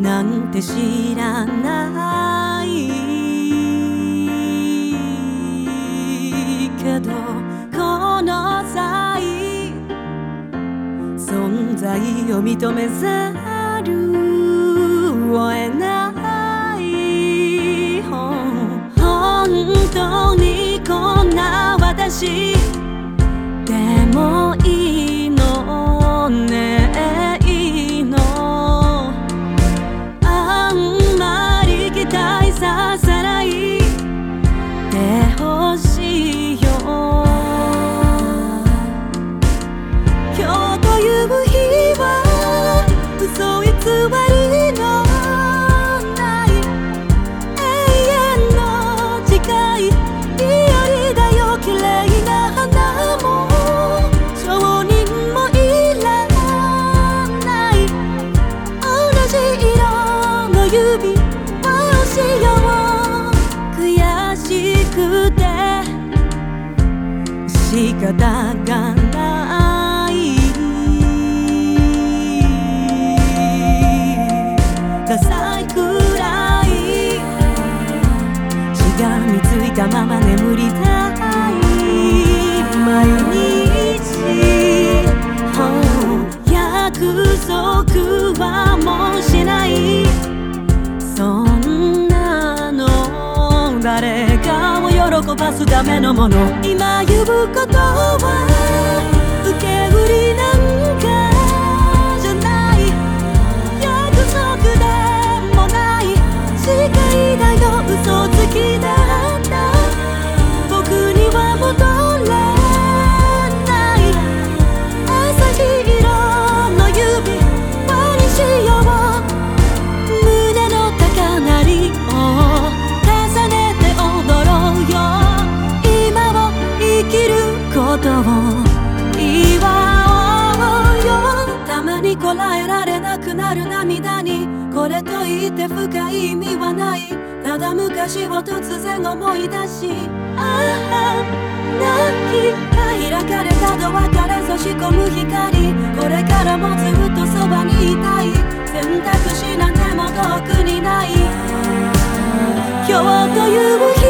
って知らないけどこの際存在を認めざるを得ない。本当にこんな私。でも仕方がないダサいくらいしがみついたまま眠りたい毎日 Oh 約束はもうしないそんなの誰喜ばすためのもの。今呼ぶことは受け売りなんだ。をよ。たまにこらえられなくなる涙にこれといって深い意味はない。ただ昔を突然思い出しああ泣きが開かれたドアから差し込む光。これからもずっとそばにいたい。選択肢なんても遠くにない。今日という